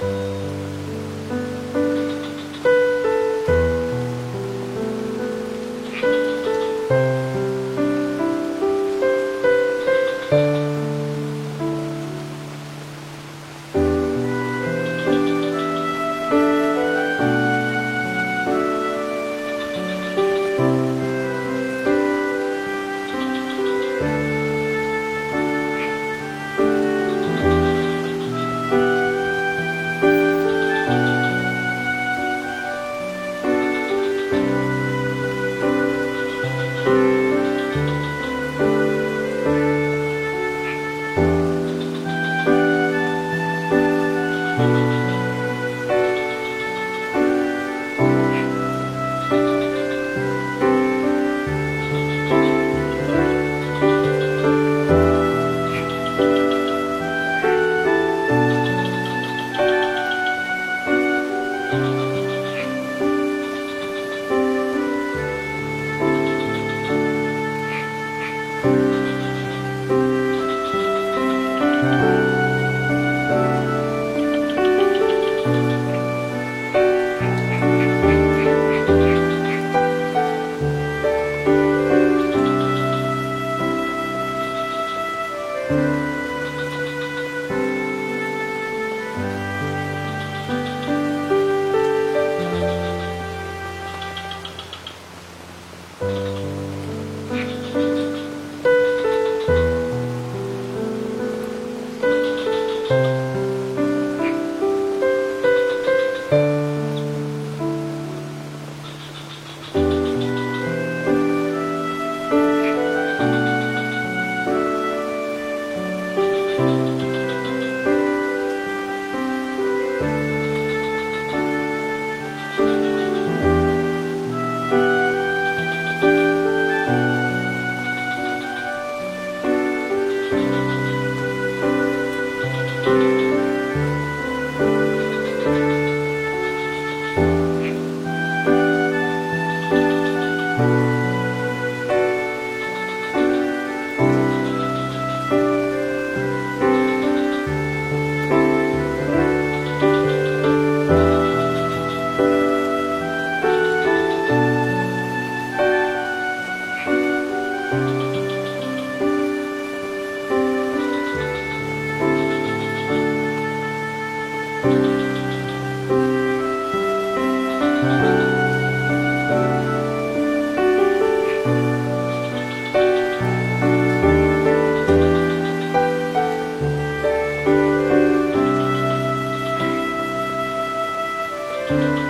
了。嗯。